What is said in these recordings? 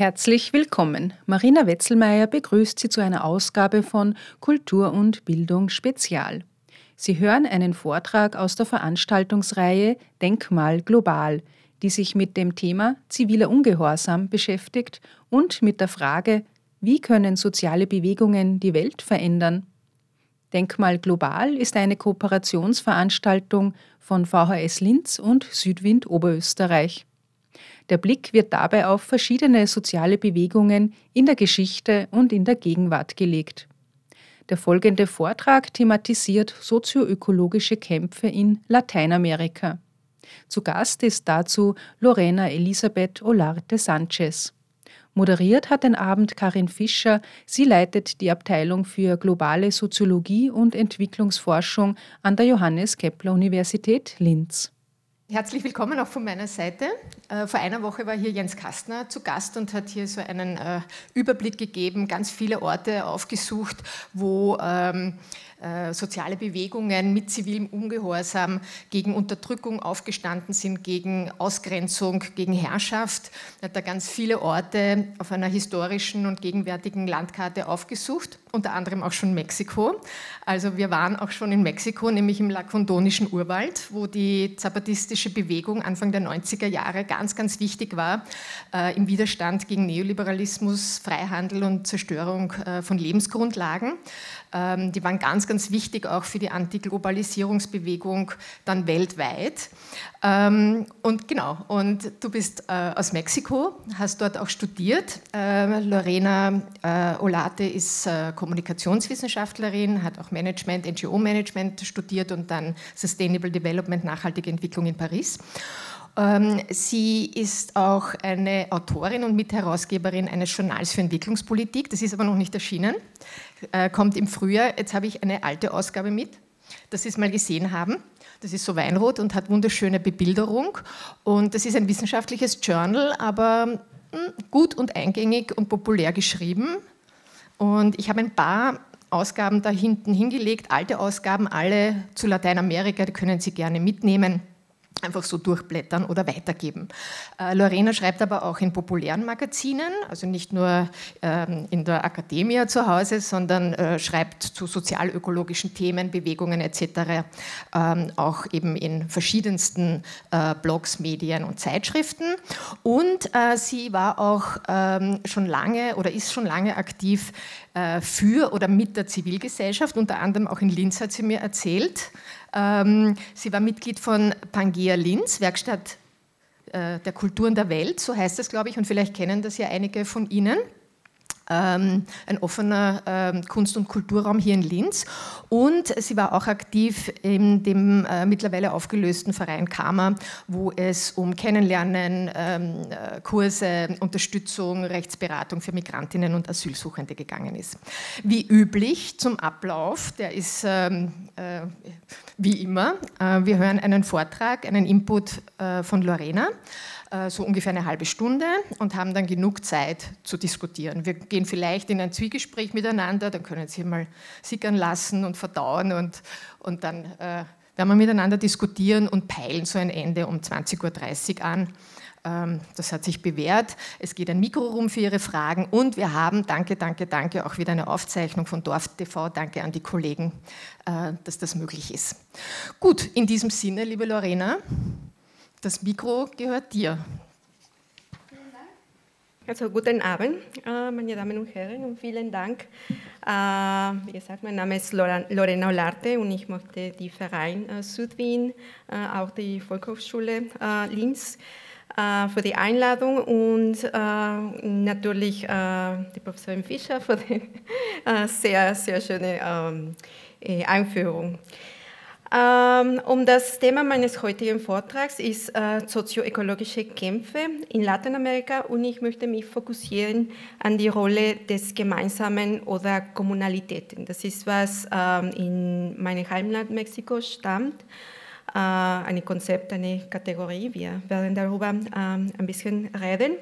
Herzlich willkommen. Marina Wetzelmeier begrüßt Sie zu einer Ausgabe von Kultur und Bildung Spezial. Sie hören einen Vortrag aus der Veranstaltungsreihe Denkmal Global, die sich mit dem Thema ziviler Ungehorsam beschäftigt und mit der Frage, wie können soziale Bewegungen die Welt verändern? Denkmal Global ist eine Kooperationsveranstaltung von VHS Linz und Südwind Oberösterreich. Der Blick wird dabei auf verschiedene soziale Bewegungen in der Geschichte und in der Gegenwart gelegt. Der folgende Vortrag thematisiert sozioökologische Kämpfe in Lateinamerika. Zu Gast ist dazu Lorena Elisabeth Olarte Sanchez. Moderiert hat den Abend Karin Fischer. Sie leitet die Abteilung für globale Soziologie und Entwicklungsforschung an der Johannes Kepler Universität Linz. Herzlich willkommen auch von meiner Seite. Äh, vor einer Woche war hier Jens Kastner zu Gast und hat hier so einen äh, Überblick gegeben, ganz viele Orte aufgesucht, wo ähm, äh, soziale Bewegungen mit zivilem Ungehorsam gegen Unterdrückung aufgestanden sind, gegen Ausgrenzung, gegen Herrschaft. Er hat da ganz viele Orte auf einer historischen und gegenwärtigen Landkarte aufgesucht, unter anderem auch schon Mexiko. Also wir waren auch schon in Mexiko, nämlich im lakondonischen Urwald, wo die zapatistische Bewegung Anfang der 90er Jahre ganz, ganz wichtig war äh, im Widerstand gegen Neoliberalismus, Freihandel und Zerstörung äh, von Lebensgrundlagen. Ähm, die waren ganz, ganz wichtig auch für die Antiglobalisierungsbewegung dann weltweit. Ähm, und genau, und du bist äh, aus Mexiko, hast dort auch studiert. Äh, Lorena äh, Olate ist Kommunikationswissenschaftlerin, hat auch Management, NGO-Management studiert und dann Sustainable Development, nachhaltige Entwicklung in Paris. Ähm, sie ist auch eine Autorin und Mitherausgeberin eines Journals für Entwicklungspolitik. Das ist aber noch nicht erschienen. Äh, kommt im Frühjahr. Jetzt habe ich eine alte Ausgabe mit, dass Sie es mal gesehen haben. Das ist so Weinrot und hat wunderschöne Bebilderung. Und das ist ein wissenschaftliches Journal, aber hm, gut und eingängig und populär geschrieben. Und ich habe ein paar Ausgaben da hinten hingelegt, alte Ausgaben, alle zu Lateinamerika, die können Sie gerne mitnehmen einfach so durchblättern oder weitergeben. Äh, Lorena schreibt aber auch in populären Magazinen, also nicht nur ähm, in der Akademie zu Hause, sondern äh, schreibt zu sozialökologischen Themen, Bewegungen etc. Ähm, auch eben in verschiedensten äh, Blogs, Medien und Zeitschriften. Und äh, sie war auch ähm, schon lange oder ist schon lange aktiv äh, für oder mit der Zivilgesellschaft, unter anderem auch in Linz hat sie mir erzählt. Ähm, sie war Mitglied von Pangea Linz, Werkstatt äh, der Kulturen der Welt, so heißt es, glaube ich, und vielleicht kennen das ja einige von Ihnen. Ähm, ein offener ähm, Kunst- und Kulturraum hier in Linz. Und sie war auch aktiv in dem äh, mittlerweile aufgelösten Verein Karma, wo es um Kennenlernen, ähm, äh, Kurse, Unterstützung, Rechtsberatung für Migrantinnen und Asylsuchende gegangen ist. Wie üblich zum Ablauf, der ist äh, wie immer. wir hören einen Vortrag, einen Input von Lorena. Äh, so ungefähr eine halbe Stunde und haben dann genug Zeit zu diskutieren. Wir gehen vielleicht in ein Zwiegespräch miteinander, dann können Sie mal sickern lassen und verdauen und, und dann äh, werden wir miteinander diskutieren und peilen so ein Ende um 20.30 Uhr an. Ähm, das hat sich bewährt. Es geht ein Mikro rum für Ihre Fragen und wir haben, danke, danke, danke, auch wieder eine Aufzeichnung von Dorf TV. Danke an die Kollegen, äh, dass das möglich ist. Gut, in diesem Sinne, liebe Lorena. Das Mikro gehört dir. Also guten Abend, äh, meine Damen und Herren, und vielen Dank. Äh, wie gesagt, mein Name ist Lorena Olarte und ich möchte die Verein Südwien, auch die Volkshochschule Linz für die Einladung und natürlich die Professorin Fischer für die sehr, sehr schöne ähm, Einführung. Ähm, um das Thema meines heutigen Vortrags ist äh, sozioökologische Kämpfe in Lateinamerika und ich möchte mich fokussieren an die Rolle des Gemeinsamen oder Kommunalitäten. Das ist, was ähm, in meinem Heimatland Mexiko stammt. Äh, ein Konzept, eine Kategorie. Wir werden darüber ähm, ein bisschen reden.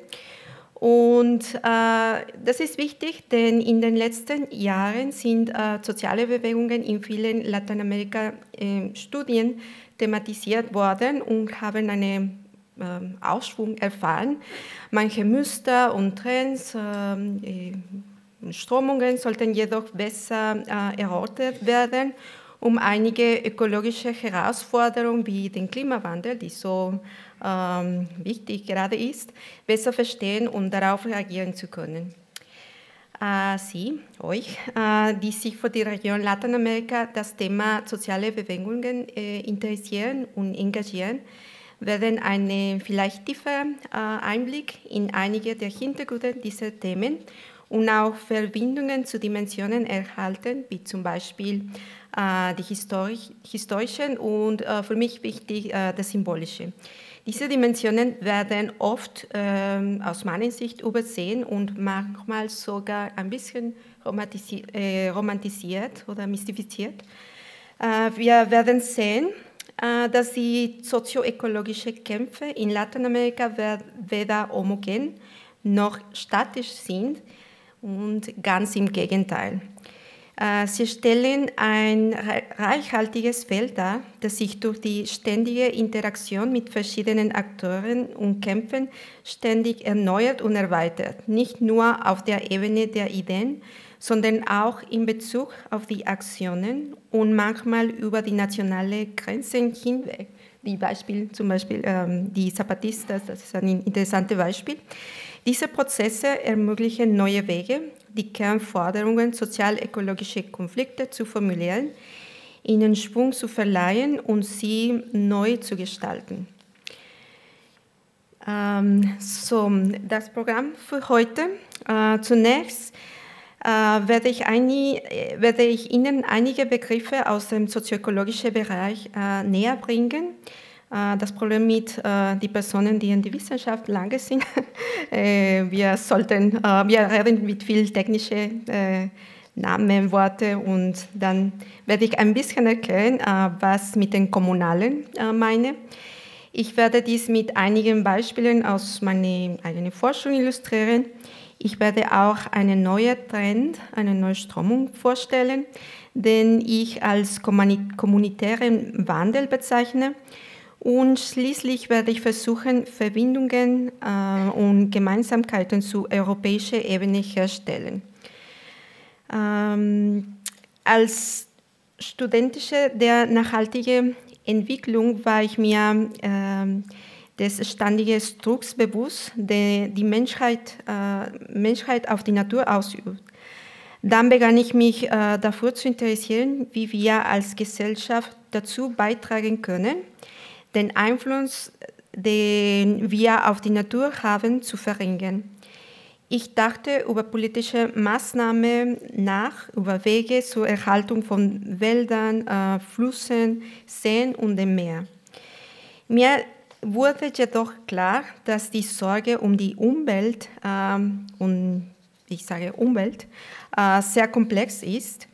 Und äh, das ist wichtig, denn in den letzten Jahren sind äh, soziale Bewegungen in vielen Lateinamerika-Studien äh, thematisiert worden und haben eine ähm, Aufschwung erfahren. Manche Muster und Trends, ähm, Strömungen sollten jedoch besser äh, erörtert werden, um einige ökologische Herausforderungen wie den Klimawandel, die so ähm, wichtig gerade ist, besser verstehen und darauf reagieren zu können. Äh, Sie, euch, äh, die sich für die Region Lateinamerika das Thema soziale Bewegungen äh, interessieren und engagieren, werden einen vielleicht tieferen Einblick in einige der Hintergründe dieser Themen und auch Verbindungen zu Dimensionen erhalten, wie zum Beispiel die historischen und für mich wichtig das symbolische. Diese Dimensionen werden oft ähm, aus meiner Sicht übersehen und manchmal sogar ein bisschen romantisi äh, romantisiert oder mystifiziert. Äh, wir werden sehen, äh, dass die sozioökologischen Kämpfe in Lateinamerika weder homogen noch statisch sind und ganz im Gegenteil. Äh, sie stellen ein reichhaltiges Feld dar, das sich durch die ständige Interaktion mit verschiedenen Akteuren und Kämpfen ständig erneuert und erweitert, nicht nur auf der Ebene der Ideen, sondern auch in Bezug auf die Aktionen und manchmal über die nationale Grenzen hinweg. Wie Beispiel, zum Beispiel ähm, die Zapatistas, das ist ein interessantes Beispiel. Diese Prozesse ermöglichen neue Wege, die Kernforderungen sozial-ökologischer Konflikte zu formulieren, ihnen Schwung zu verleihen und sie neu zu gestalten. Ähm, so, das Programm für heute. Äh, zunächst äh, werde, ich ein, werde, ich Ihnen einige Begriffe aus dem sozioökologischen Bereich äh, näher bringen äh, das Problem mit äh, den Personen, die in der Wissenschaft lange sind. Äh, wir sollten, wir reden mit viel technische Namen, Worte und dann werde ich ein bisschen erklären, was mit den Kommunalen meine. Ich werde dies mit einigen Beispielen aus meiner eigenen Forschung illustrieren. Ich werde auch einen neuen Trend, eine neue Strömung vorstellen, den ich als kommunitären Wandel bezeichne und schließlich werde ich versuchen, Verbindungen äh, und Gemeinsamkeiten zu europäischer Ebene herstellen. Ähm, als Studentische der nachhaltigen Entwicklung war ich mir äh, des ständigen Drucks bewusst, der die Menschheit, äh, Menschheit auf die Natur ausübt. Dann begann ich mich äh, dafür zu interessieren, wie wir als Gesellschaft dazu beitragen können, den Einfluss, den wir auf die Natur haben, zu verringern. Ich dachte über politische Maßnahmen nach, über Wege zur Erhaltung von Wäldern, äh, Flüssen, Seen und dem Meer. Mir wurde jedoch klar, dass die Sorge um die Umwelt, äh, und ich sage Umwelt, äh, sehr komplex ist.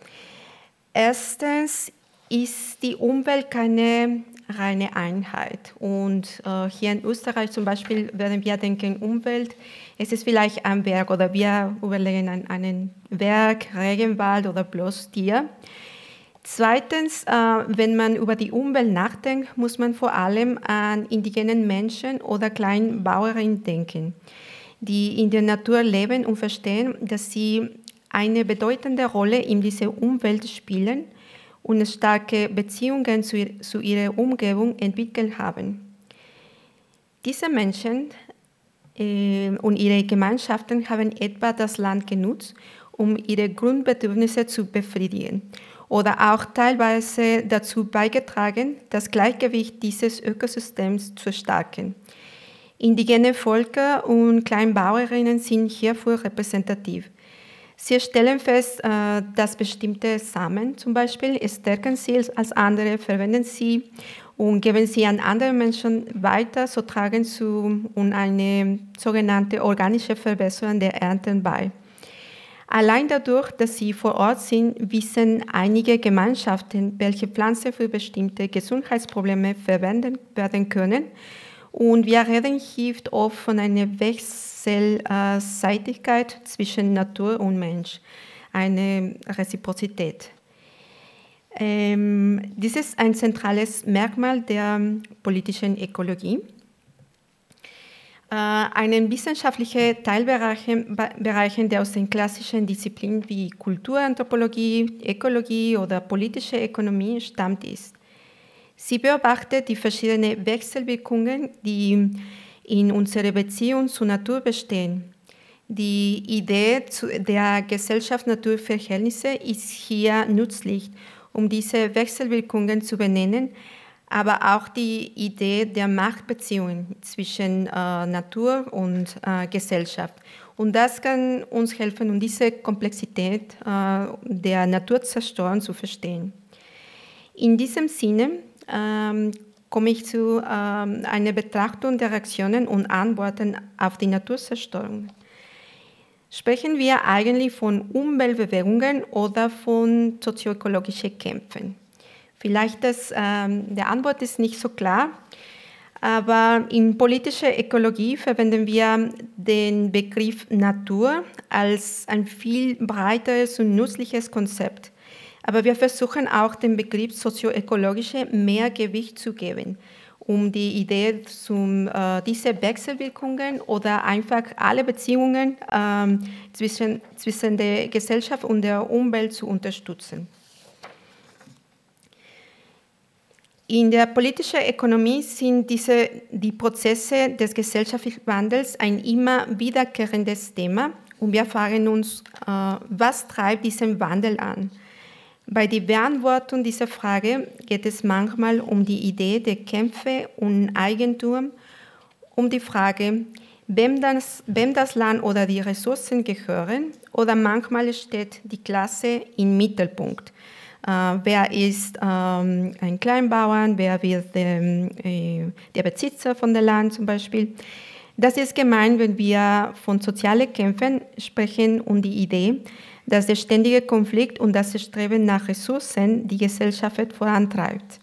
Erstens ist die Umwelt keine reine Einheit. Und äh, hier in Österreich zum Beispiel, wenn wir denken Umwelt, es ist vielleicht ein Werk oder wir überlegen an einen Werk, Regenwald oder bloß Tier. Zweitens, äh, wenn man über die Umwelt nachdenkt, muss man vor allem an indigenen Menschen oder Kleinbauerinnen denken, die in der Natur leben und verstehen, dass sie eine bedeutende Rolle in dieser Umwelt spielen und starke Beziehungen zu, zu ihrer Umgebung entwickelt haben. Diese Menschen äh, und ihre Gemeinschaften haben etwa das Land genutzt, um ihre Grundbedürfnisse zu befriedigen oder auch teilweise dazu beigetragen, das Gleichgewicht dieses Ökosystems zu stärken. Indigene Völker und Kleinbauerinnen sind hierfür repräsentativ. Sie stellen fest, äh, dass bestimmte Samen zum Beispiel stärken sie als andere, verwenden sie und geben sie an andere Menschen weiter, so tragen zu und eine sogenannte organische Verbesserung der Ernten bei. Allein dadurch, dass sie vor Ort sind, wissen einige Gemeinschaften, welche Pflanzen für bestimmte Gesundheitsprobleme verwendet werden können. Und wir reden hier oft von einer Wechsel Wechselseitigkeit zwischen Natur und Mensch, eine Reziprozität. Ähm, dies ist ein zentrales Merkmal der politischen Ökologie. einen wissenschaftlichen Teilbereichen, der aus den klassischen Disziplinen wie Kulturanthropologie, Ökologie oder politische Ökonomie stammt ist. Sie beobachtet die verschiedenen Wechselwirkungen, die in unserer Beziehung zur Natur bestehen. Die Idee der Gesellschaft-Natur-Verhältnisse ist hier nützlich, um diese Wechselwirkungen zu benennen, aber auch die Idee der Machtbeziehungen zwischen äh, Natur und äh, Gesellschaft. Und das kann uns helfen, um diese Komplexität äh, der Naturzerstörung zu verstehen. In diesem Sinne ähm, komme ich zu ähm, einer Betrachtung der Reaktionen und Antworten auf die Naturzerstörung. Sprechen wir eigentlich von Umweltbewegungen oder von sozioökologischen Kämpfen? Vielleicht das, ähm, der Antwort ist nicht so klar, aber in politischer Ökologie verwenden wir den Begriff Natur als ein viel breiteres und nützliches Konzept. Aber wir versuchen auch dem Begriff sozioökologische mehr Gewicht zu geben, um die Idee zum, äh, diese Wechselwirkungen oder einfach alle Beziehungen äh, zwischen, zwischen der Gesellschaft und der Umwelt zu unterstützen. In der politischen Ökonomie sind diese, die Prozesse des gesellschaftlichen Wandels ein immer wiederkehrendes Thema und wir fragen uns, äh, was treibt diesen Wandel an? Bei der Beantwortung dieser Frage geht es manchmal um die Idee der Kämpfe und Eigentum, um die Frage, wem das, wem das Land oder die Ressourcen gehören, oder manchmal steht die Klasse im Mittelpunkt. Äh, wer ist ähm, ein Kleinbauern, wer wird ähm, äh, der Besitzer von dem Land zum Beispiel. Das ist gemeint, wenn wir von sozialen Kämpfen sprechen und die Idee, dass der ständige Konflikt und das Streben nach Ressourcen die Gesellschaft vorantreibt.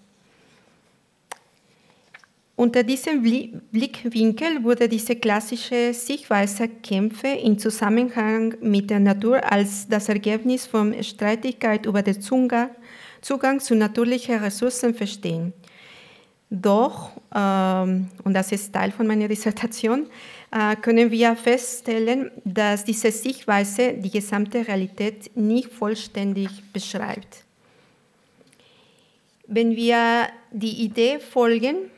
Unter diesem Blickwinkel wurde diese klassische Sichtweise Kämpfe in Zusammenhang mit der Natur als das Ergebnis von Streitigkeit über den Zugang zu natürlichen Ressourcen verstehen. Doch, ähm, und das ist Teil von meiner Dissertation, können wir feststellen, dass diese Sichtweise die gesamte Realität nicht vollständig beschreibt. Wenn wir die Idee folgen,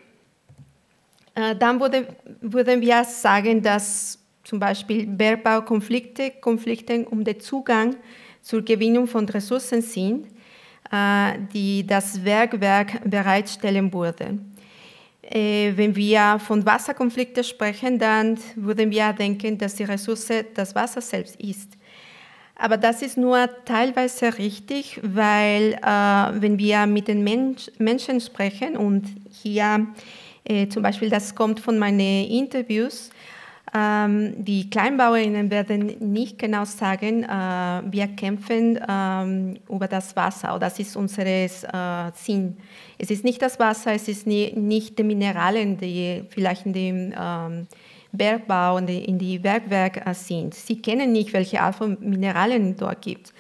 äh, dann würde, würden wir sagen, dass zum Beispiel Bergbaukonflikte Konflikte um den Zugang zur Gewinnung von Ressourcen sind, äh, die das Bergwerk bereitstellen würde. Äh, wenn wir von Wasserkonflikten sprechen, dann würden wir denken, dass die Ressource das Wasser selbst ist. Aber das ist nur teilweise richtig, weil äh, wenn wir mit den Mensch, Menschen sprechen und hier äh, zum Beispiel, das kommt von meinen Interviews. Ähm, die Kleinbauerinnen werden nicht genau sagen, äh, wir kämpfen ähm, über das Wasser das ist unser äh, Sinn. Es ist nicht das Wasser, es ist nie, nicht die Mineralien, die vielleicht in dem ähm, Bergbau und in die Bergwerke sind. Sie kennen nicht, welche Art von Mineralien dort gibt.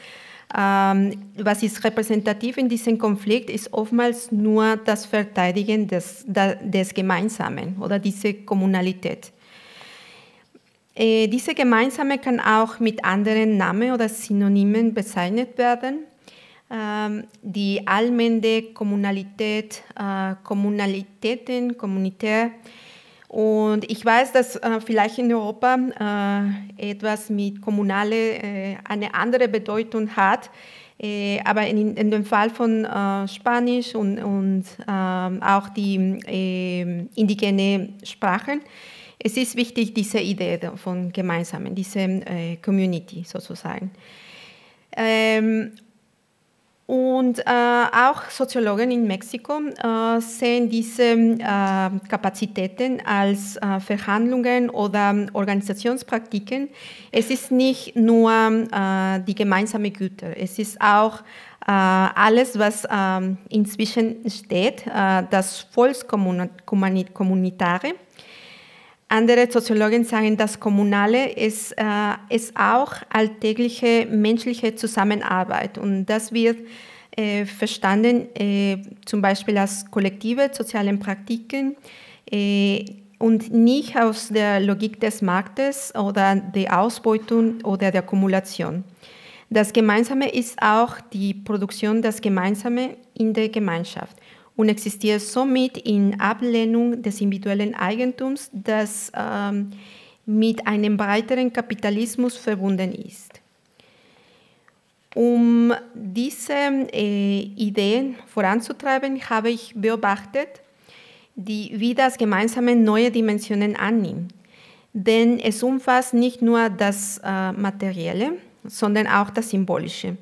Ähm, was ist repräsentativ in diesem Konflikt, ist oftmals nur das Verteidigen des, des Gemeinsamen oder diese Kommunalität. Äh, diese Gemeinsame kann auch mit anderen Namen oder Synonymen bezeichnet werden. Ähm, die allmende Kommunalität, äh, Kommunalitäten, kommunitär, und ich weiß, dass äh, vielleicht in Europa äh, etwas mit Kommunale äh, eine andere Bedeutung hat, äh, aber in, in, dem Fall von äh, Spanisch und, und ähm, auch die ähm, indigene Sprachen, es ist wichtig, diese Idee von Gemeinsamen, diese äh, Community sozusagen. Ähm, und äh, auch Soziologen in Mexiko äh, sehen diese äh, Kapazitäten als äh, Verhandlungen oder Organisationspraktiken. Es ist nicht nur äh, die gemeinsame Güter, es ist auch alles, was ähm, inzwischen steht, das Volkskommunitare. Andere Soziologen sagen, das Kommunale ist, äh, ist auch alltägliche menschliche Zusammenarbeit und das wird äh, verstanden äh, zum Beispiel als kollektive soziale Praktiken. Äh, und nicht aus der Logik des Marktes oder der Ausbeutung oder der Kumulation. Das Gemeinsame ist auch die Produktion des Gemeinsamen in der Gemeinschaft und existiert somit in Ablehnung des individuellen Eigentums, das ähm, mit einem breiteren Kapitalismus verbunden ist. Um diese äh, Ideen voranzutreiben, habe ich beobachtet, die, wie das Gemeinsame neue Dimensionen annimmt. Denn es umfasst nicht nur das äh, Materielle, sondern auch das Symbolische.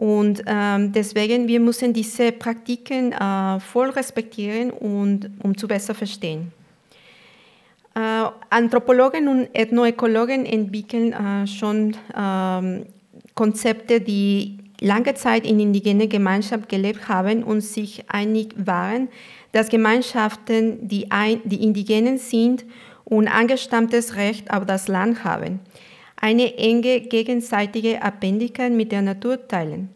Und ähm, deswegen, wir müssen diese Praktiken äh, voll respektieren, und, um zu besser verstehen. Äh, Anthropologen und Ethnoökologen entwickeln äh, schon ähm, Konzepte, die lange Zeit in indigenen Gemeinschaften gelebt haben und sich einig waren, dass Gemeinschaften, die, ein, die Indigenen sind und angestammtes Recht auf das Land haben, eine enge gegenseitige Abhängigkeit mit der Natur teilen.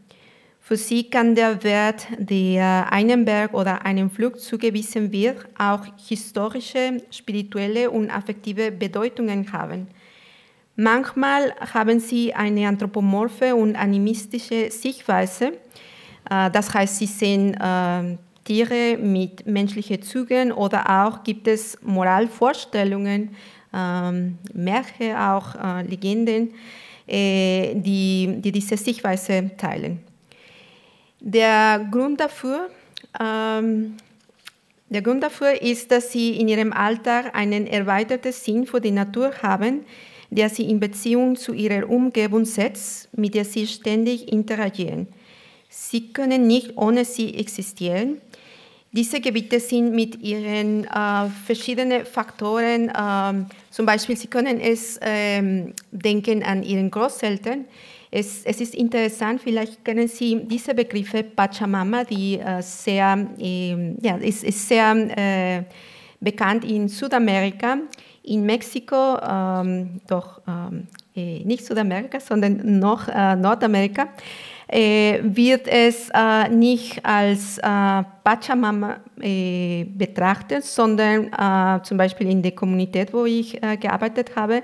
Für sie kann der Wert, der einem Berg oder einem Flug zugewiesen wird, auch historische, spirituelle und affektive Bedeutungen haben. Manchmal haben sie eine anthropomorphe und animistische Sichtweise. Äh, das heißt, sie sehen äh, Tiere mit menschlichen Zügen oder auch gibt es Moralvorstellungen, Märchen, auch äh, Legenden, die, die diese Sichtweise teilen. Der Grund dafür, ähm, der Grund dafür ist, dass sie in ihrem Alltag einen erweiterten Sinn für die Natur haben, der sie in Beziehung zu ihrer Umgebung setzt, mit der sie ständig interagieren. Sie können nicht ohne sie existieren. Diese Gebiete sind mit ihren äh, verschiedenen Faktoren, äh, zum Beispiel Sie können es äh, denken an Ihren Großeltern, es, es, ist interessant, vielleicht kennen Sie diese Begriffe Pachamama, die äh, sehr, äh, ja, ist, ist sehr äh, bekannt in Südamerika, in Mexiko, ähm, doch ähm, äh, nicht Südamerika, sondern noch äh, Nordamerika, wird es nicht als Pachamama betrachtet, sondern zum Beispiel in der Kommunität, wo ich gearbeitet habe,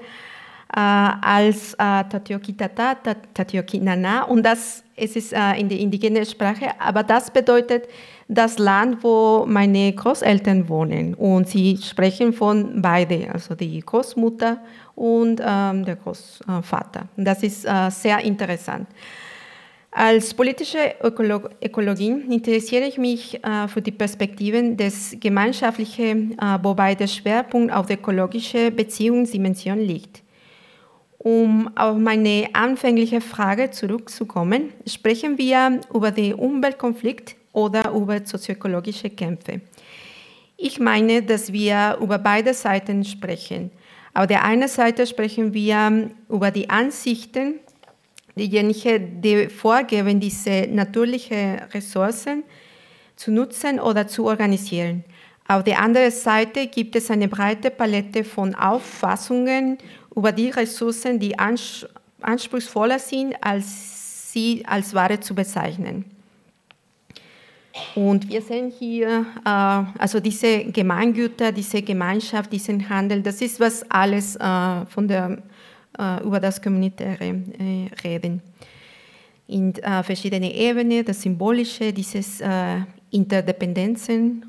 äh, als äh, Tatioki Tata, Tatioki Nana und das es ist äh, in der indigenen Sprache, aber das bedeutet das Land, wo meine Großeltern wohnen und sie sprechen von beide, also die Großmutter und ähm, der Großvater. Das ist äh, sehr interessant. Als politische Ökolog Ökologin interessiere ich mich äh, für die Perspektiven des Gemeinschaftlichen, äh, wobei der Schwerpunkt auf der ökologischen Beziehungsdimension liegt. Um auf meine anfängliche Frage zurückzukommen, sprechen wir über den Umweltkonflikt oder über sozioökologische Kämpfe. Ich meine, dass wir über beide Seiten sprechen. Auf der einen Seite sprechen wir über die Ansichten derjenigen, die vorgeben, diese natürlichen Ressourcen zu nutzen oder zu organisieren. Auf der anderen Seite gibt es eine breite Palette von Auffassungen über die Ressourcen, die anspruchsvoller sind, als sie als Ware zu bezeichnen. Und wir sehen hier, äh, also diese Gemeingüter, diese Gemeinschaft, diesen Handel, das ist, was alles äh, von der, über das Kommunitäre äh, reden. In äh, verschiedenen Ebenen, das Symbolische, dieses äh, Interdependenzen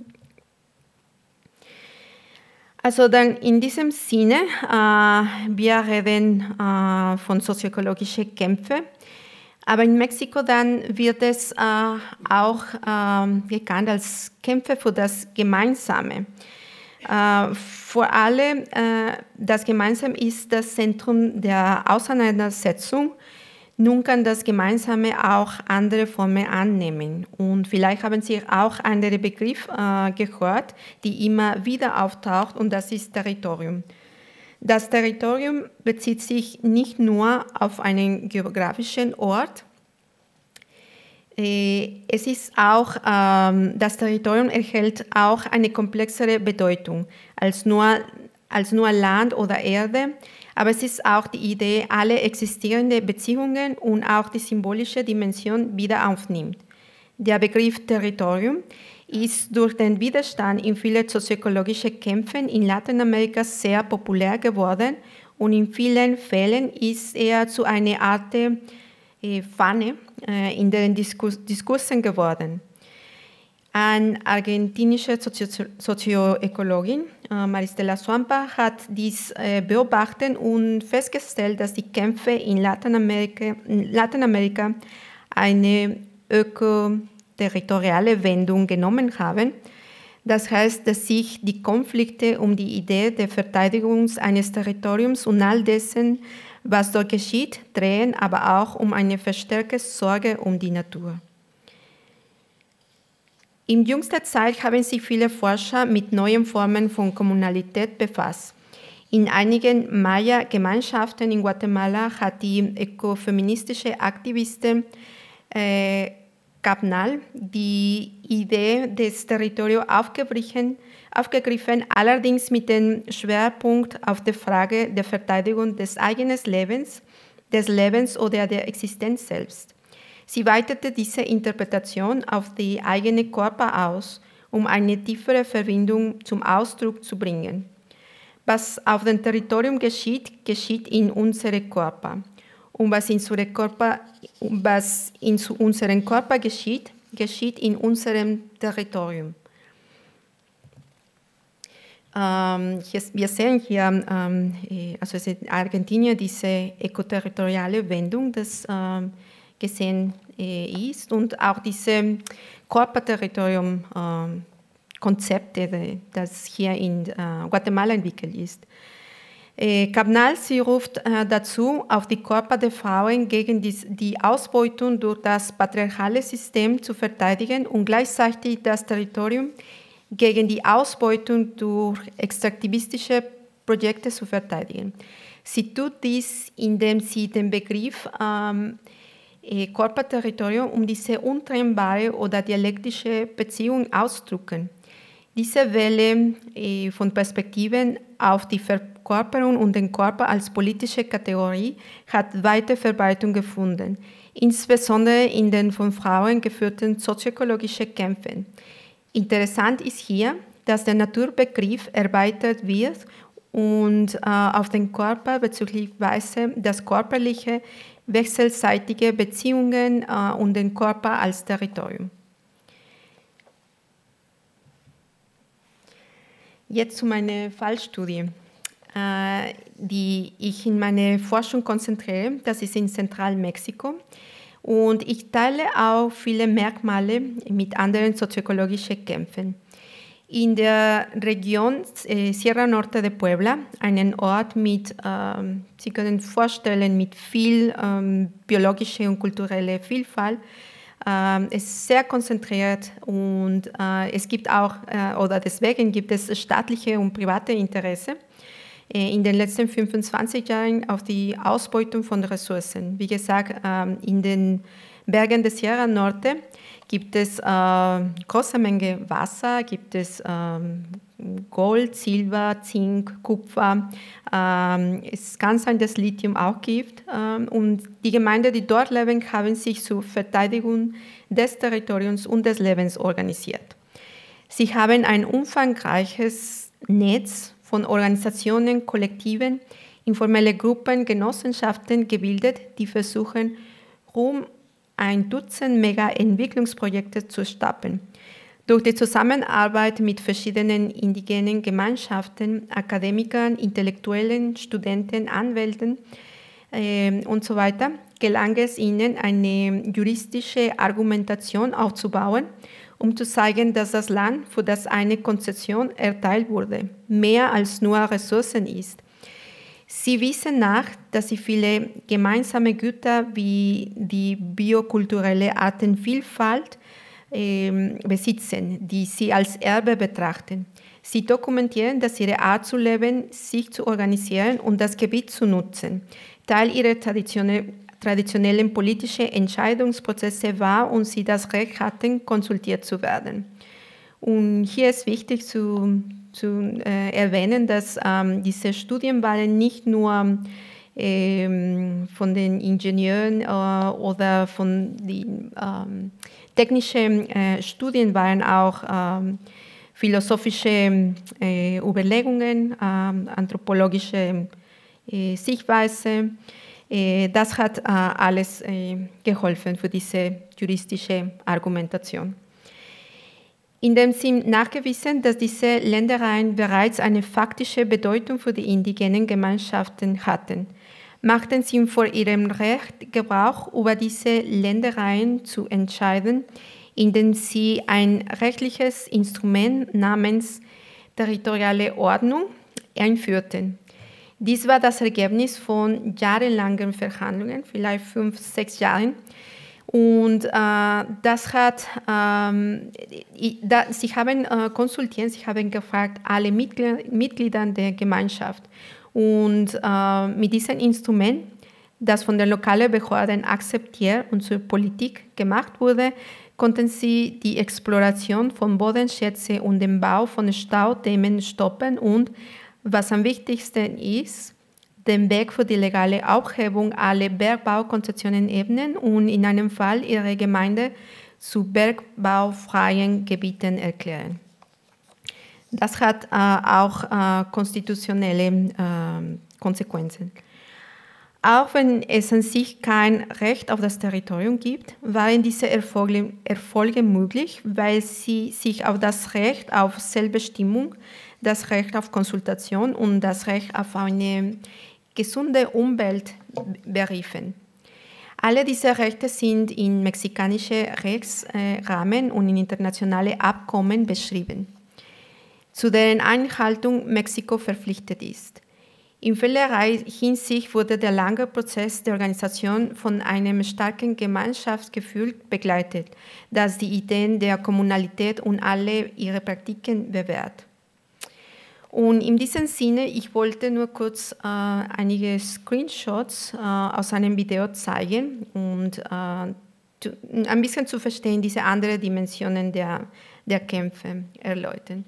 also dann in diesem Sinne, äh, wir reden äh, von sozioökologischen Kämpfen, aber in Mexiko dann wird es äh, auch gekannt als Kämpfe für das Gemeinsame. Äh, vor allem äh, das Gemeinsame ist das Zentrum der Auseinandersetzung nun kann das Gemeinsame auch andere Formen annehmen. Und vielleicht haben Sie auch andere Begriff äh, gehört, die immer wieder auftaucht, und das ist Territorium. Das Territorium bezieht sich nicht nur auf einen geografischen Ort, es ist auch, ähm, das Territorium erhält auch eine komplexere Bedeutung als nur, als nur Land oder Erde. Aber es ist auch die Idee, alle existierenden Beziehungen und auch die symbolische Dimension wieder aufnimmt. Der Begriff Territorium ist durch den Widerstand in vielen sozioökologischen Kämpfen in Lateinamerika sehr populär geworden und in vielen Fällen ist er zu einer Art äh, Pfanne äh, in den Diskus Diskursen geworden. Eine argentinische Sozioökologin, äh, Maristela Swampa, hat dies äh, beobachtet und festgestellt, dass die Kämpfe in Lateinamerika, in Lateinamerika eine ökoterritoriale Wendung genommen haben. Das heißt, dass sich die Konflikte um die Idee der Verteidigung eines Territoriums und all dessen, was dort geschieht, drehen, aber auch um eine verstärkte Sorge um die Natur. In jüngster Zeit haben sich viele Forscher mit neuen Formen von Kommunalität befasst. In einigen Maya-Gemeinschaften in Guatemala hat die ökofeministische Aktivistin äh, Capnal die Idee des Territoriums aufgegriffen, aufgegriffen, allerdings mit dem Schwerpunkt auf der Frage der Verteidigung des eigenen Lebens, des Lebens oder der Existenz selbst. Sie weitete diese Interpretation auf die eigene Körper aus, um eine tiefere Verbindung zum Ausdruck zu bringen. Was auf dem Territorium geschieht, geschieht in unserem Körper. Und was in, Körper, was in unserem Körper geschieht, geschieht in unserem Territorium. Ähm, wir sehen hier, ähm, also in Argentinien, diese ekoterritoriale Wendung des ähm, gesehen äh, ist und auch diese Körperterritorium-Konzepte, äh, das hier in äh, Guatemala entwickelt ist. Cabnal, sie ruft dazu, auf die Körper der Frauen gegen die Ausbeutung durch das patriarchale System zu verteidigen und gleichzeitig das Territorium gegen die Ausbeutung durch extraktivistische Projekte zu verteidigen. Sie tut dies, indem sie den Begriff ähm, äh, Körperterritorium um diese untrennbare oder dialektische Beziehung ausdrücken. Diese Welle äh, von Perspektiven auf die Verkörperung und den Körper als politische Kategorie hat weite Verbreitung gefunden, insbesondere in den von Frauen geführten sozioökologischen Kämpfen. Interessant ist hier, dass der Naturbegriff erweitert wird und äh, auf den Körper bzw. das Körperliche wechselseitige Beziehungen äh, und den Körper als Territorium. Jetzt zu meiner Fallstudie, äh, die ich in meine Forschung konzentriere. Das ist in Zentralmexiko. Und ich teile auch viele Merkmale mit anderen sozioökologischen Kämpfen. In der Region äh, Sierra Norte de Puebla, einen Ort mit, ähm, Sie können vorstellen, mit viel ähm, biologischer und kultureller Vielfalt, ähm, ist sehr konzentriert und äh, es gibt auch, äh, oder deswegen gibt es staatliche und private Interesse äh, in den letzten 25 Jahren auf die Ausbeutung von Ressourcen. Wie gesagt, ähm, in den Bergen des Sierra Norte gibt es äh, große Menge Wasser, gibt es ähm, Gold, Silber, Zink, Kupfer. Ähm, es kann sein, dass Lithium auch gibt. Und die Gemeinden, die dort leben, haben sich zur Verteidigung des Territoriums und des Lebens organisiert. Sie haben ein umfangreiches Netz von Organisationen, Kollektiven, informelle Gruppen, Genossenschaften gebildet, die versuchen, Ruhm ein Dutzend Mega-Entwicklungsprojekte zu starten. Durch die Zusammenarbeit mit verschiedenen indigenen Gemeinschaften, Akademikern, Intellektuellen, Studenten, Anwälten äh, und so gelang es ihnen, eine juristische Argumentation aufzubauen, um zu zeigen, dass das Land, für das eine Konzession erteilt wurde, mehr als nur Ressourcen ist Sie wissen nach, dass sie viele gemeinsame Güter wie die biokulturelle Artenvielfalt äh, besitzen, die sie als Erbe betrachten. Sie dokumentieren, dass ihre Art zu leben, sich zu organisieren und das Gebiet zu nutzen, Teil ihrer traditionellen politischen Entscheidungsprozesse war und sie das Recht hatten, konsultiert zu werden. Und hier ist wichtig zu, zu äh, erwähnen, dass ähm, diese Studien waren nicht nur ähm, von den Ingenieuren äh, oder von den ähm, technische äh, Studien waren auch ähm, philosophische äh, Überlegungen, ähm, anthropologische äh, Sichtweise. Äh, das hat äh, alles äh, geholfen für diese juristische Argumentation. In dem Sinn nachgewiesen, dass diese Ländereien bereits eine faktische Bedeutung für die indigenen Gemeinschaften hatten, machten sie vor ihrem Recht Gebrauch, über diese Ländereien zu entscheiden, indem sie ein rechtliches Instrument namens territoriale Ordnung einführten. Dies war das Ergebnis von jahrelangen Verhandlungen, vielleicht fünf, sechs Jahren. Und äh, das hat, ähm, da, sie haben äh, konsultiert, sie haben gefragt, alle Mitglieder, Mitglieder der Gemeinschaft. Und äh, mit diesem Instrument, das von den lokalen Behörden akzeptiert und zur Politik gemacht wurde, konnten sie die Exploration von Bodenschätzen und den Bau von Staudämmen stoppen und was am wichtigsten ist, den Weg für die legale Aufhebung aller Bergbaukonzessionen ebnen und in einem Fall ihre Gemeinde zu bergbaufreien Gebieten erklären. Das hat äh, auch äh, konstitutionelle äh, Konsequenzen. Auch wenn es an sich kein Recht auf das Territorium gibt, waren diese Erfolge, Erfolge möglich, weil sie sich auf das Recht auf Selbstbestimmung das Recht auf Konsultation und das Recht auf eine gesunde Umwelt beriefen. Alle diese Rechte sind in mexikanische Rechtsrahmen und in internationale Abkommen beschrieben, zu deren Einhaltung Mexiko verpflichtet ist. In vielerlei Hinsicht wurde der lange Prozess der Organisation von einem starken Gemeinschaftsgefühl begleitet, das die Ideen der Kommunalität und alle ihre Praktiken bewährt. Und in diesem Sinne, ich wollte nur kurz äh, einige Screenshots äh, aus einem Video zeigen und äh, ein bisschen zu verstehen, diese anderen Dimensionen der, der Kämpfe erläutern.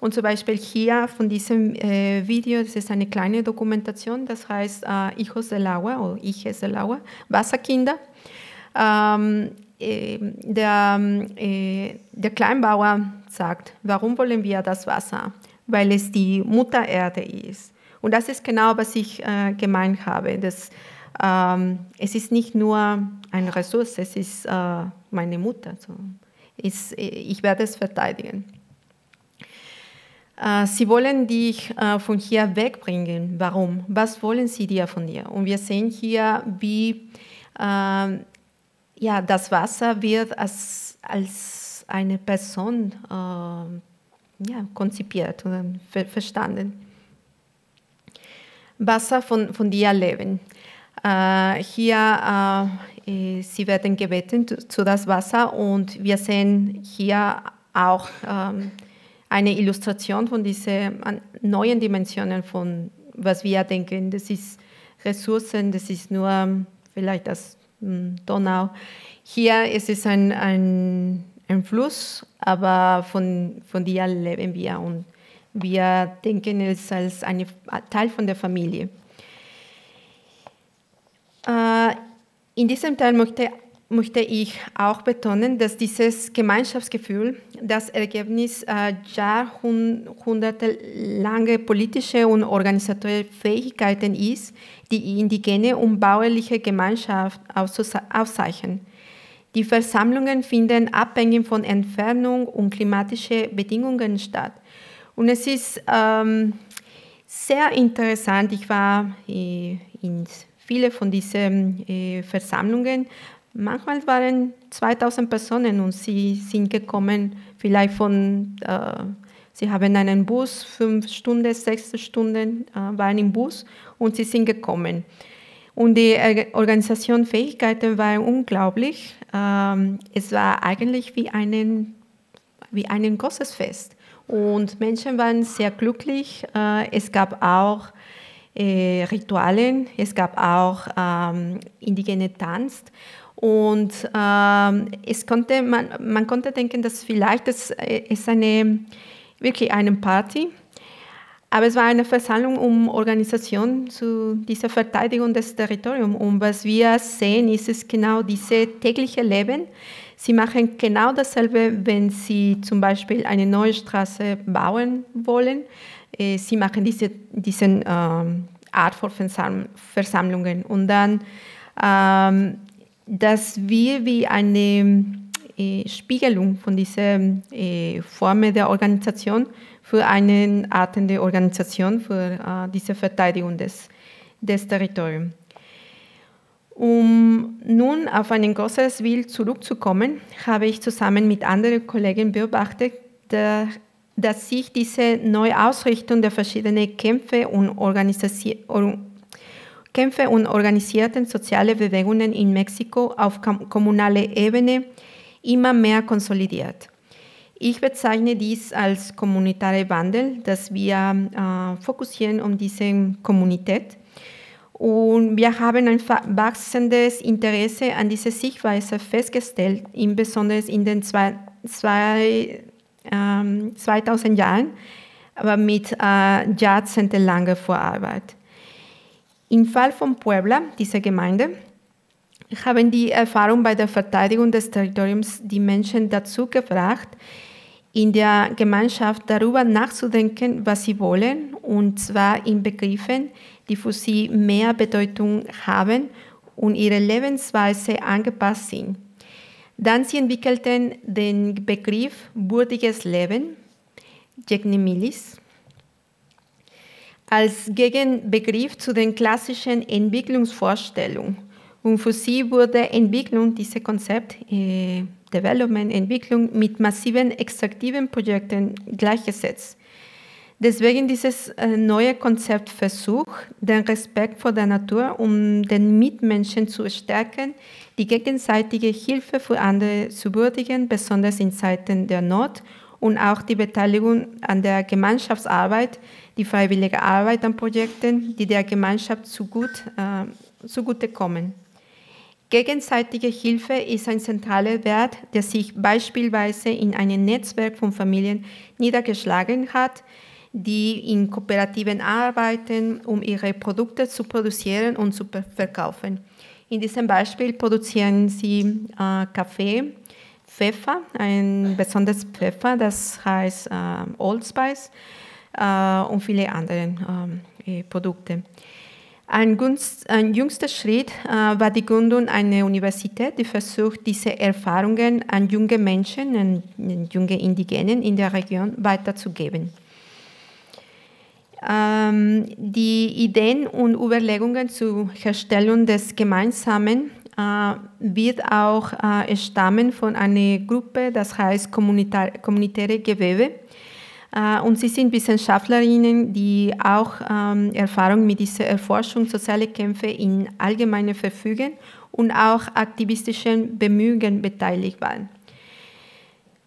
Und zum Beispiel hier von diesem äh, Video, das ist eine kleine Dokumentation, das heißt äh, Hijos del Agua oder Hijes del Agua, Wasserkinder. Ähm, äh, der, der Kleinbauer sagt, warum wollen wir das Wasser? Weil es die Mutter Erde ist. Und das ist genau, was ich äh, gemeint habe. Dass, ähm, es ist nicht nur eine Ressource, es ist äh, meine Mutter. So. Ist, ich werde es verteidigen. Äh, sie wollen dich äh, von hier wegbringen. Warum? Was wollen sie dir von dir? Und wir sehen hier, wie ähm, ja, das Wasser wird als, als eine Person äh, ja, konzipiert oder ver verstanden. Wasser von, von dir leben. Äh, hier, äh, sie werden gebeten zu, das Wasser und wir sehen hier auch ähm, eine Illustration von diesen neuen Dimensionen von, was wir denken, das ist Ressourcen, das ist nur vielleicht das hm, Donau. Hier ist es ein, ein ein Fluss, aber von, von dir leben wir und wir denken es als ein Teil von der Familie. Äh, in diesem Teil möchte, möchte ich auch betonen, dass dieses Gemeinschaftsgefühl das Ergebnis äh, jahrhundertelange politische und organisatorische Fähigkeiten ist, die indigene und bauerliche Gemeinschaft auszeichnen. Die Versammlungen finden abhängig von Entfernung und klimatischen Bedingungen statt. Und es ist ähm, sehr interessant, ich war äh, in viele von diesen äh, Versammlungen. Manchmal waren 2000 Personen und sie sind gekommen, vielleicht von, äh, sie haben einen Bus, fünf Stunden, sechs Stunden äh, waren im Bus und sie sind gekommen. Und die Organisation Fähigkeiten war unglaublich. Ähm, es war eigentlich wie, einen, wie ein großes Fest. Und Menschen waren sehr glücklich. Äh, es gab auch äh, Ritualen, es gab auch ähm, indigene Tanz. Und ähm, es konnte, man, man konnte denken, dass vielleicht es, äh, es eine, wirklich eine Party aber es war eine Versammlung um Organisation zu dieser Verteidigung des Territoriums. Und was wir sehen, ist es genau dieses tägliche Leben, Sie machen genau dasselbe, wenn Sie zum Beispiel eine neue Straße bauen wollen. Äh, Sie machen diese diesen, ähm, Art von Versammlungen. Und dann, ähm, dass wir wie eine Spiegelung von dieser äh, Form der Organisation für eine Art der Organisation für äh, diese Verteidigung des, des Territoriums. Um nun auf ein größeres Bild zurückzukommen, habe ich zusammen mit anderen Kollegen beobachtet, dass sich diese Neuausrichtung der verschiedenen Kämpfe und, Kämpfe und organisierten soziale Bewegungen in Mexiko auf kommunaler Ebene immer mehr konsolidiert. Ich bezeichne dies als kommunitare Wandel, dass wir äh, fokussieren um diese Kommunität und wir haben ein wachsendes Interesse an dieser Sichtweise festgestellt, insbesondere in den zwei, zwei, ähm, 2000 Jahren, aber mit äh, jahrzehntelanger Vorarbeit. Im Fall von Puebla, dieser Gemeinde, haben die Erfahrung bei der Verteidigung des Territoriums die Menschen dazu gebracht, in der Gemeinschaft darüber nachzudenken, was sie wollen, und zwar in Begriffen, die für sie mehr Bedeutung haben und ihre Lebensweise angepasst sind. Dann sie entwickelten den Begriff würdiges Leben, Jegnemilis, als Gegenbegriff zu den klassischen Entwicklungsvorstellungen. Und für sie wurde Entwicklung, dieses Konzept, äh, Development, Entwicklung mit massiven extraktiven Projekten gleichgesetzt. Deswegen dieses äh, neue Konzept versucht, den Respekt vor der Natur, um den Mitmenschen zu stärken, die gegenseitige Hilfe für andere zu würdigen, besonders in Zeiten der Not und auch die Beteiligung an der Gemeinschaftsarbeit, die freiwillige Arbeit an Projekten, die der Gemeinschaft zugut, äh, zugutekommen. Gegenseitige Hilfe ist ein zentraler Wert, der sich beispielsweise in einem Netzwerk von Familien niedergeschlagen hat, die in Kooperativen arbeiten, um ihre Produkte zu produzieren und zu verkaufen. In diesem Beispiel produzieren sie äh, Kaffee, Pfeffer, ein besonderes Pfeffer, das heißt äh, Old Spice äh, und viele andere ähm, äh, Produkte. Ein, Gunst, ein, jüngster Schritt äh, war die Gründung einer Universität, die versucht, diese Erfahrungen an junge Menschen, an junge Indigenen in der Region weiterzugeben. Ähm, die Ideen und Überlegungen zur Herstellung des Gemeinsamen äh, wird auch äh, stammen von einer Gruppe, das heißt kommunitäre Gewebe. Äh, und sie sind Wissenschaftlerinnen, die auch ähm, Erfahrung mit dieser Erforschung sozialer Kämpfe in allgemeiner verfügen und auch aktivistischen Bemühungen beteiligt waren.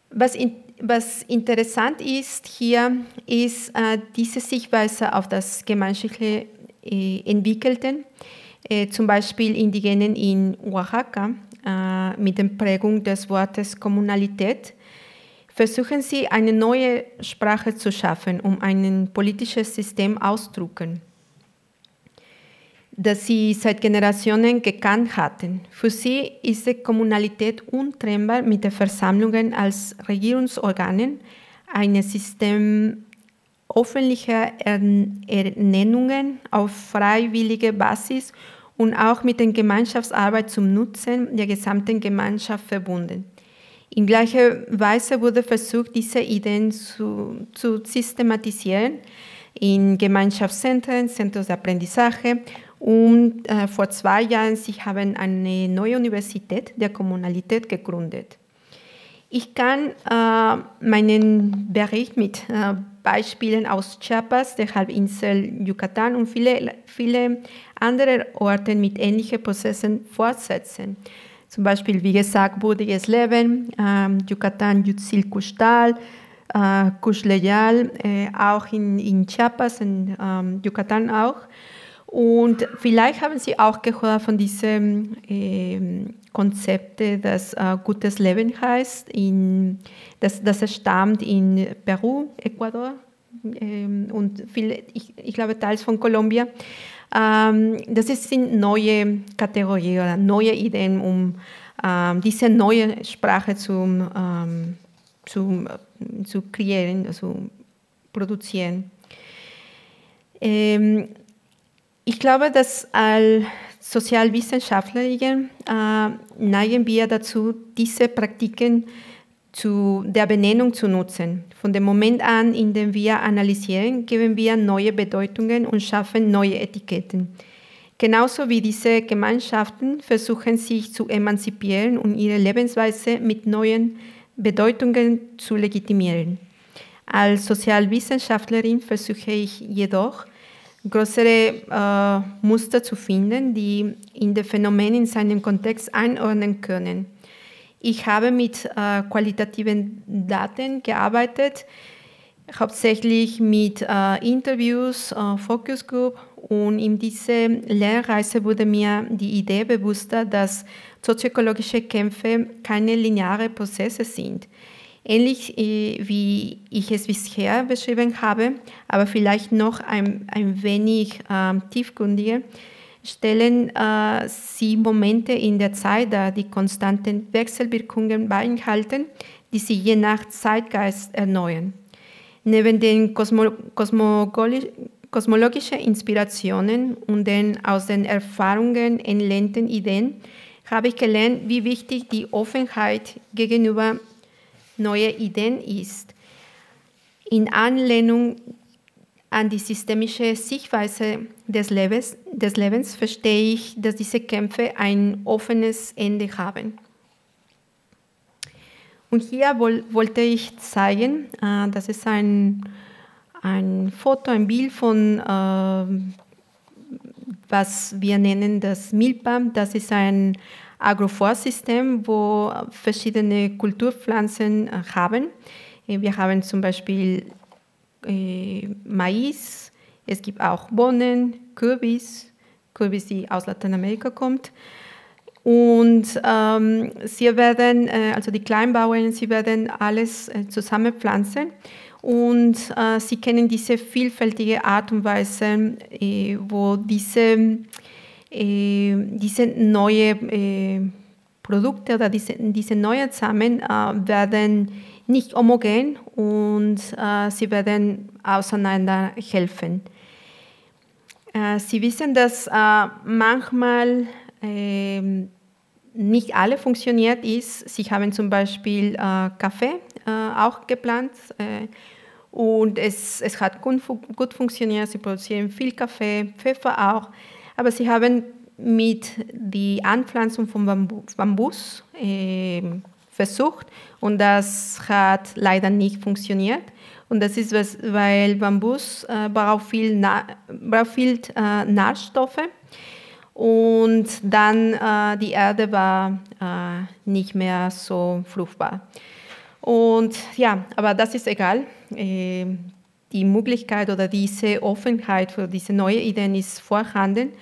Was in, was interessant ist hier, ist äh, diese Sichtweise auf das gemeinschaftliche äh, Entwickelten, äh, zum Beispiel Indigenen in Oaxaca äh, mit der Prägung des Wortes Kommunalität, versuchen sie eine neue Sprache zu schaffen, um ein politisches System auszudrücken das sie seit Generationen gekannt hatten. Für sie ist die Kommunalität untrennbar mit den Versammlungen als Regierungsorganen, ein System öffentlicher Ernennungen auf freiwilliger Basis und auch mit der Gemeinschaftsarbeit zum Nutzen der gesamten Gemeinschaft verbunden. In gleicher Weise wurde versucht, diese Ideen zu, zu systematisieren in Gemeinschaftszentren, Centros de Aprendizaje und äh, vor zwei Jahren sie haben eine neue Universität der Kommunalität gegründet. Ich kann äh, meinen Bericht mit äh, Beispielen aus Chiapas, der Halbinsel Yucatan und viele, viele andere Orte mit ähnlichen Prozessen fortsetzen. Zum Beispiel, wie gesagt, würdiges Leben, äh, Yucatan Yutzil Kustal, äh, Kuschleyal, äh, auch in, in Chiapas, in ähm, Yucatan auch. Und vielleicht haben Sie auch gehört von diesem äh, Konzept, das äh, gutes Leben heißt, in, das, das stammt in Peru, Ecuador äh, und viele, ich, ich, glaube teils von Kolumbien. Ähm, das sind neue Kategorien oder neue Ideen, um ähm, diese neue Sprache zu, ähm, zu, zu kreieren, also produzieren. Ich glaube, dass als Sozialwissenschaftlerin äh, neigen wir dazu, diese Praktiken zu der Benennung zu nutzen. Von dem Moment an, in dem wir analysieren, geben wir neue Bedeutungen und schaffen neue Etiketten. Genauso wie diese Gemeinschaften versuchen sich zu emanzipieren und ihre Lebensweise mit neuen Bedeutungen zu legitimieren. Als Sozialwissenschaftlerin versuche ich jedoch, größere äh, Muster zu finden, die in den Phänomen in seinem Kontext einordnen können. Ich habe mit äh, qualitativen Daten gearbeitet, hauptsächlich mit äh, Interviews, äh, Focus Group und in dieser Lehrreise wurde mir die Idee bewusster, dass sozioökologische Kämpfe keine linearen Prozesse sind. Ähnlich äh, wie ich es bisher beschrieben habe, aber vielleicht noch ein, ein wenig äh, tiefgründiger, stellen äh, sie Momente in der Zeit dar, die konstanten Wechselwirkungen beinhalten, die sich je nach Zeitgeist erneuern. Neben den Kosmo kosmologischen Inspirationen und den aus den Erfahrungen entlehnten Ideen habe ich gelernt, wie wichtig die Offenheit gegenüber neuen Ideen ist. In Anlehnung an die systemische Sichtweise des Lebens, des Lebens verstehe ich, dass diese Kämpfe ein offenes Ende haben. Und hier wollte ich zeigen, äh, das ist ein, ein Foto, ein Bild von, äh, was wir nennen das Milpa. Das ist ein Agroforstsystem, wo verschiedene Kulturpflanzen äh, haben. Wir haben zum Beispiel äh, Mais, es gibt auch Bohnen, Kürbis, Kürbis, die aus Lateinamerika kommt. Und ähm, sie werden, äh, also die Kleinbauern, sie werden alles äh, zusammenpflanzen und äh, sie kennen diese vielfältige Art und Weise, äh, wo diese, äh, diese neue äh, Produkte oder diese, diese neuen Samen werden nicht homogen und äh, sie werden auseinander helfen. Äh, sie wissen, dass äh, manchmal ähm, nicht alle funktioniert ist. Sie haben zum Beispiel äh, Kaffee äh, auch geplant äh, und es, es hat gut, gut funktioniert. Sie produzieren viel Kaffee, Pfeffer auch, aber sie haben mit der Anpflanzung von Bambus ähm, versucht und das hat leider nicht funktioniert. Und das ist, weil Bambus äh, braucht viel, Na braucht viel äh, Nährstoffe und dann äh, die Erde war äh, nicht mehr so fruchtbar. Und ja, aber das ist egal. Äh, die Möglichkeit oder diese Offenheit für diese neue Ideen ist vorhanden.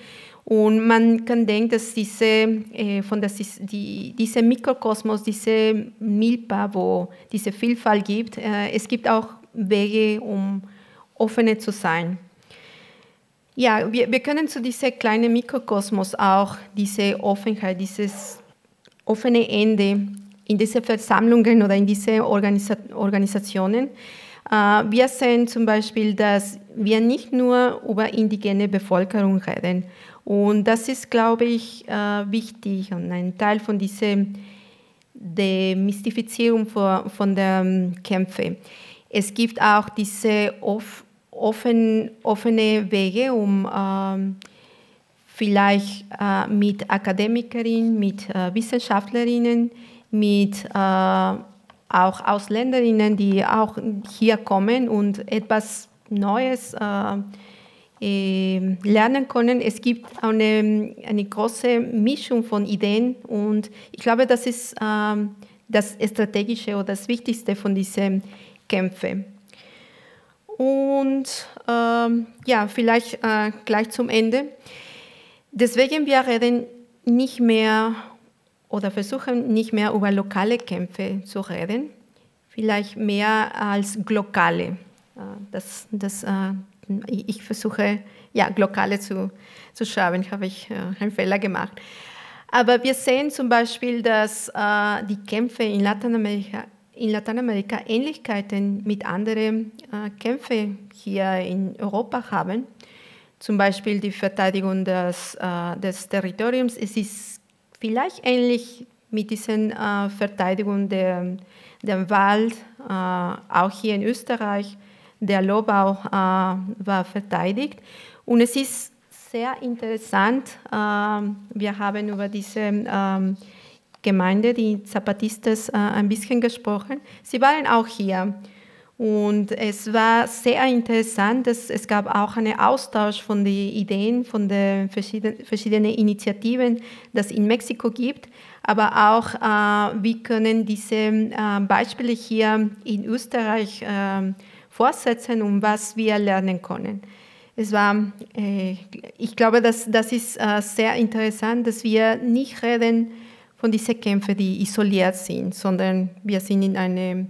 Und man kann denken, dass diese, äh, von das, die, diese Mikrokosmos, diese Milpa, wo diese Vielfalt gibt, äh, es gibt auch Wege, um offener zu sein. Ja, wir, wir können zu diesem kleinen Mikrokosmos auch diese Offenheit, dieses offene Ende in diese Versammlungen oder in diese Organisa Organisationen. Äh, wir sehen zum Beispiel, dass wir nicht nur über indigene Bevölkerung reden und das ist, glaube ich, äh, wichtig und ein Teil von dieser Demystifizierung von der ähm, Kämpfe. Es gibt auch diese offen, offene Wege, um ähm, vielleicht äh, mit Akademikerinnen, mit äh, Wissenschaftlerinnen, mit auch Ausländerinnen, die auch hier kommen und etwas Neues äh, lernen können. Es gibt eine, eine große Mischung von Ideen und ich glaube, das ist ähm, das Strategische oder das Wichtigste von diesen Kämpfen. Und ähm, ja, vielleicht äh, gleich zum Ende. Deswegen wir reden nicht mehr oder versuchen nicht mehr über lokale Kämpfe zu reden, vielleicht mehr als globale. Äh, das, das, äh, ich versuche ja, Glokale zu, zu schreiben, habe ich äh, einen Fehler gemacht. Aber wir sehen zum Beispiel, dass äh, die Kämpfe in Lateinamerika, in Lateinamerika Ähnlichkeiten mit anderen äh, Kämpfen hier in Europa haben. Zum Beispiel die Verteidigung des, äh, des Territoriums. Es ist vielleicht ähnlich mit diesen äh, Verteidigung der, der Wald, äh, auch hier in Österreich. Der Lobau äh, war verteidigt. Und es ist sehr interessant. Ähm, wir haben über diese ähm, Gemeinde, die Zapatistas, äh, ein bisschen gesprochen. Sie waren auch hier. Und es war sehr interessant, dass es gab auch einen Austausch von den Ideen, von den verschiedenen, verschiedenen Initiativen, das es in Mexiko gibt, aber auch, äh, wie können diese äh, Beispiele hier in Österreich äh, fortsetzen und was wir lernen können es war, äh, ich glaube, dass, das ist äh, sehr interessant, dass wir nicht reden von diesen Kämpfen, die isoliert sind, sondern wir sind in eine,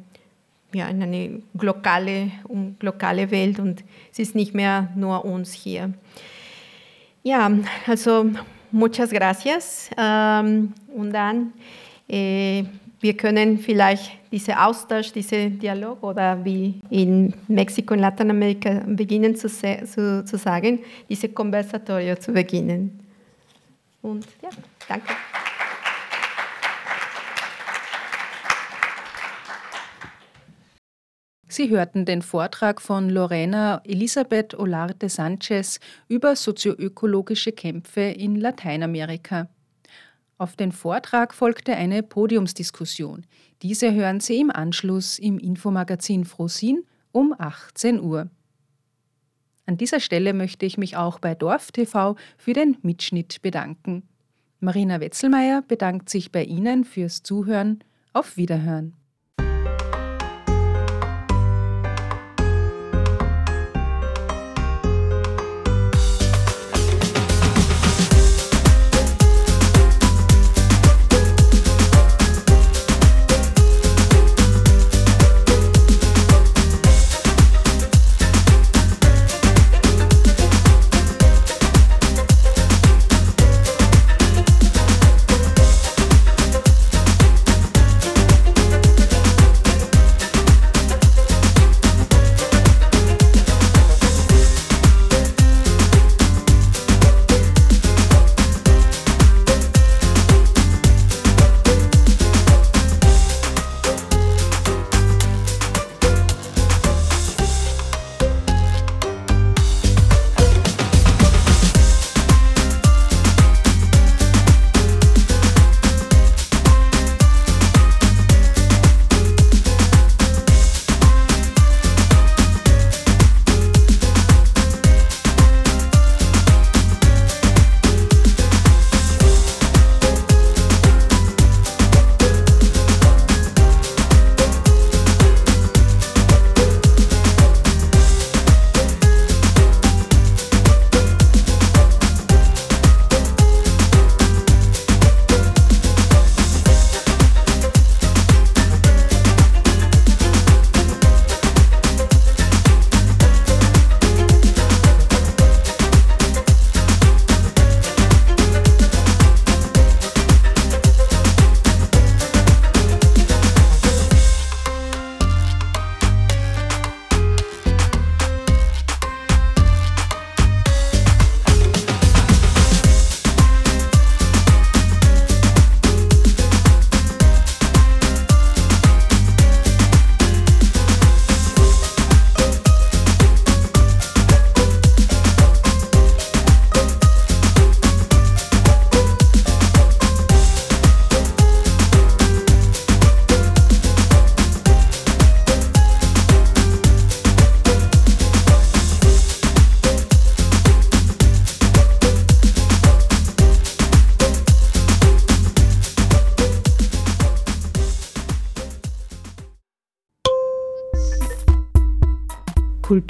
ja, in eine globale, globale Welt und es ist nicht mehr nur uns hier. Ja, also muchas gracias. Ähm, und dann, äh, wir können vielleicht diesen Austausch, diesen Dialog oder wie in Mexiko und Lateinamerika beginnen zu, zu, zu sagen, diese Konversatorio zu beginnen. Und ja, danke. Sie hörten den Vortrag von Lorena Elisabeth Olarte Sanchez über sozioökologische Kämpfe in Lateinamerika. Auf den Vortrag folgte eine Podiumsdiskussion. Diese hören Sie im Anschluss im Infomagazin Frosin um 18 Uhr. An dieser Stelle möchte ich mich auch bei Dorf TV für den Mitschnitt bedanken. Marina Wetzelmeier bedankt sich bei Ihnen fürs Zuhören. Auf Wiederhören.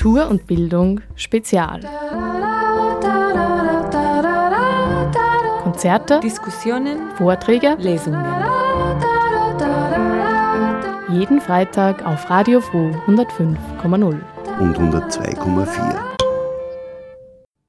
Kultur und Bildung Spezial. Konzerte, Diskussionen, Vorträge, Lesungen. Jeden Freitag auf Radio Froh 105,0 und 102,4.